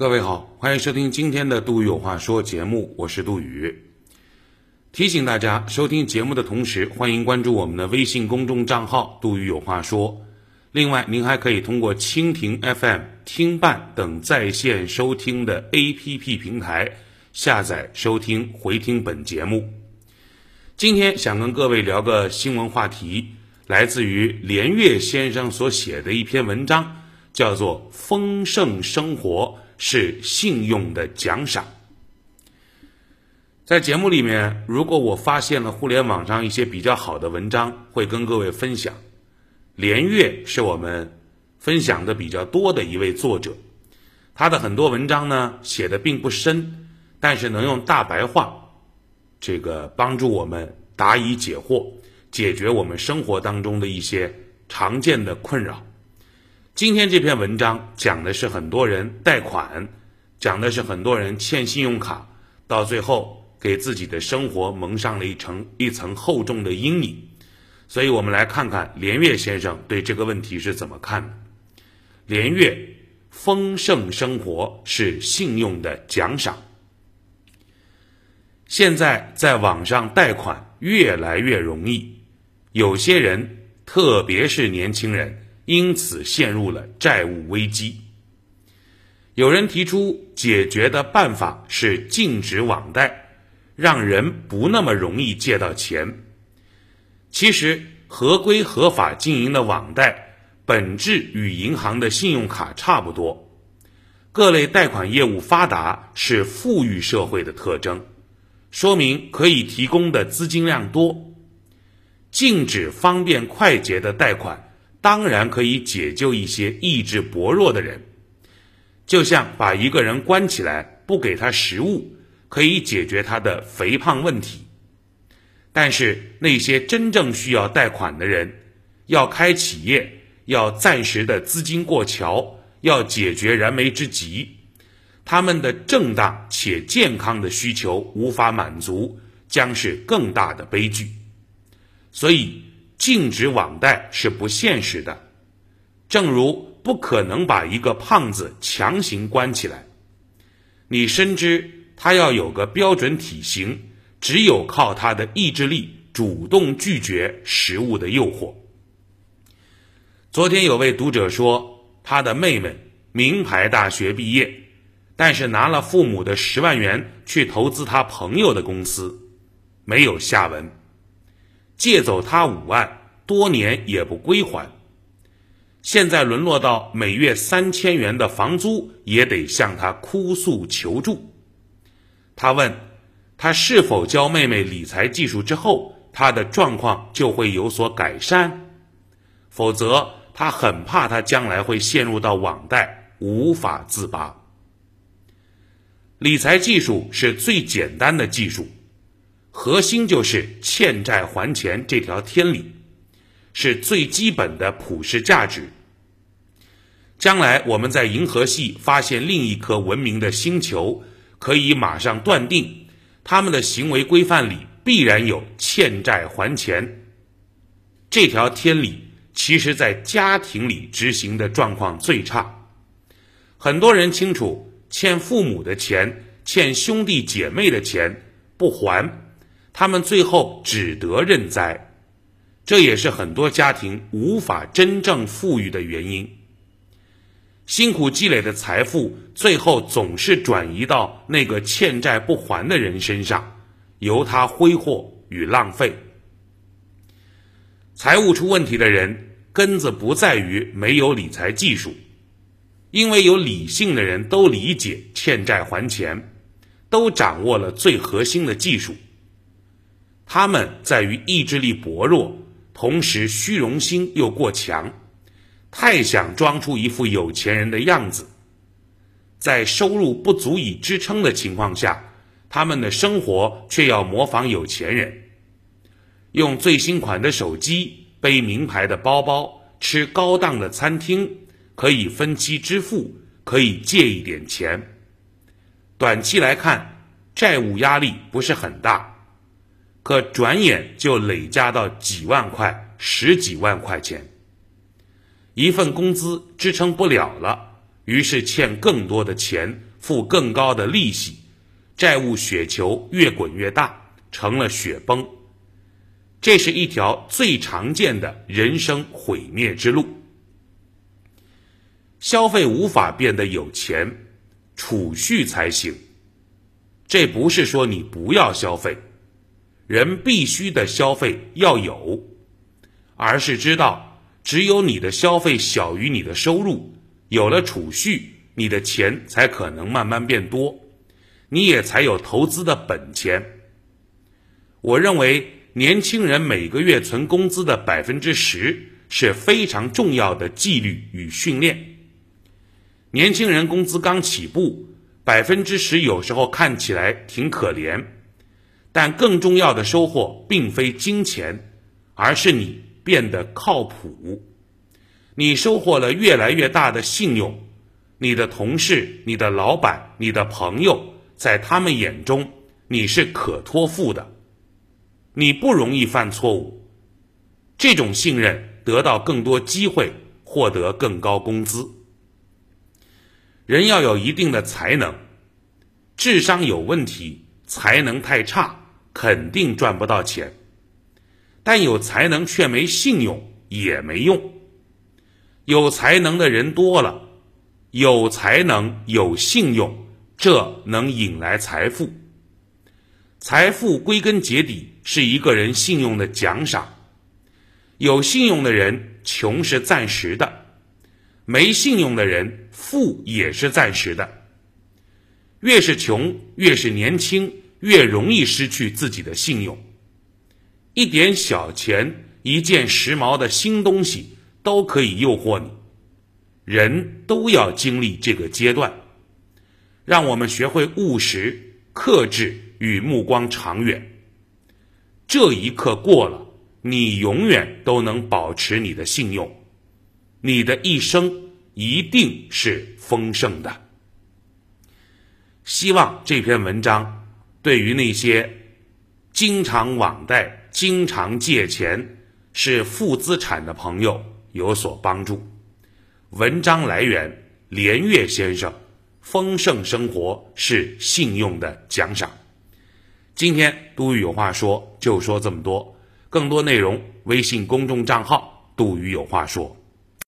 各位好，欢迎收听今天的《杜宇有话说》节目，我是杜宇。提醒大家，收听节目的同时，欢迎关注我们的微信公众账号“杜宇有话说”。另外，您还可以通过蜻蜓 FM、听伴等在线收听的 APP 平台下载收听、回听本节目。今天想跟各位聊个新闻话题，来自于连岳先生所写的一篇文章，叫做《丰盛生活是信用的奖赏》。在节目里面，如果我发现了互联网上一些比较好的文章，会跟各位分享。连岳是我们分享的比较多的一位作者，他的很多文章呢写的并不深，但是能用大白话。这个帮助我们答疑解惑，解决我们生活当中的一些常见的困扰。今天这篇文章讲的是很多人贷款，讲的是很多人欠信用卡，到最后给自己的生活蒙上了一层一层厚重的阴影。所以我们来看看连岳先生对这个问题是怎么看的。连岳，丰盛生活是信用的奖赏。现在在网上贷款越来越容易，有些人，特别是年轻人，因此陷入了债务危机。有人提出解决的办法是禁止网贷，让人不那么容易借到钱。其实，合规合法经营的网贷本质与银行的信用卡差不多，各类贷款业务发达是富裕社会的特征。说明可以提供的资金量多，禁止方便快捷的贷款，当然可以解救一些意志薄弱的人。就像把一个人关起来，不给他食物，可以解决他的肥胖问题。但是那些真正需要贷款的人，要开企业，要暂时的资金过桥，要解决燃眉之急。他们的正当且健康的需求无法满足，将是更大的悲剧。所以，禁止网贷是不现实的，正如不可能把一个胖子强行关起来。你深知他要有个标准体型，只有靠他的意志力主动拒绝食物的诱惑。昨天有位读者说，他的妹妹名牌大学毕业。但是拿了父母的十万元去投资他朋友的公司，没有下文。借走他五万，多年也不归还。现在沦落到每月三千元的房租，也得向他哭诉求助。他问，他是否教妹妹理财技术之后，他的状况就会有所改善？否则，他很怕他将来会陷入到网贷，无法自拔。理财技术是最简单的技术，核心就是欠债还钱这条天理，是最基本的普世价值。将来我们在银河系发现另一颗文明的星球，可以马上断定，他们的行为规范里必然有欠债还钱这条天理。其实，在家庭里执行的状况最差，很多人清楚。欠父母的钱，欠兄弟姐妹的钱不还，他们最后只得认栽，这也是很多家庭无法真正富裕的原因。辛苦积累的财富，最后总是转移到那个欠债不还的人身上，由他挥霍与浪费。财务出问题的人，根子不在于没有理财技术。因为有理性的人都理解欠债还钱，都掌握了最核心的技术。他们在于意志力薄弱，同时虚荣心又过强，太想装出一副有钱人的样子。在收入不足以支撑的情况下，他们的生活却要模仿有钱人，用最新款的手机，背名牌的包包，吃高档的餐厅。可以分期支付，可以借一点钱。短期来看，债务压力不是很大，可转眼就累加到几万块、十几万块钱。一份工资支撑不了了，于是欠更多的钱，付更高的利息，债务雪球越滚越大，成了雪崩。这是一条最常见的人生毁灭之路。消费无法变得有钱，储蓄才行。这不是说你不要消费，人必须的消费要有，而是知道只有你的消费小于你的收入，有了储蓄，你的钱才可能慢慢变多，你也才有投资的本钱。我认为年轻人每个月存工资的百分之十是非常重要的纪律与训练。年轻人工资刚起步，百分之十有时候看起来挺可怜，但更重要的收获并非金钱，而是你变得靠谱。你收获了越来越大的信用，你的同事、你的老板、你的朋友，在他们眼中你是可托付的，你不容易犯错误。这种信任得到更多机会，获得更高工资。人要有一定的才能，智商有问题，才能太差，肯定赚不到钱。但有才能却没信用也没用。有才能的人多了，有才能有信用，这能引来财富。财富归根结底是一个人信用的奖赏。有信用的人，穷是暂时的。没信用的人，富也是暂时的。越是穷，越是年轻，越容易失去自己的信用。一点小钱，一件时髦的新东西，都可以诱惑你。人都要经历这个阶段，让我们学会务实、克制与目光长远。这一刻过了，你永远都能保持你的信用。你的一生一定是丰盛的。希望这篇文章对于那些经常网贷、经常借钱、是负资产的朋友有所帮助。文章来源：连岳先生。丰盛生活是信用的奖赏。今天杜宇有话说，就说这么多。更多内容，微信公众账号“杜宇有话说”。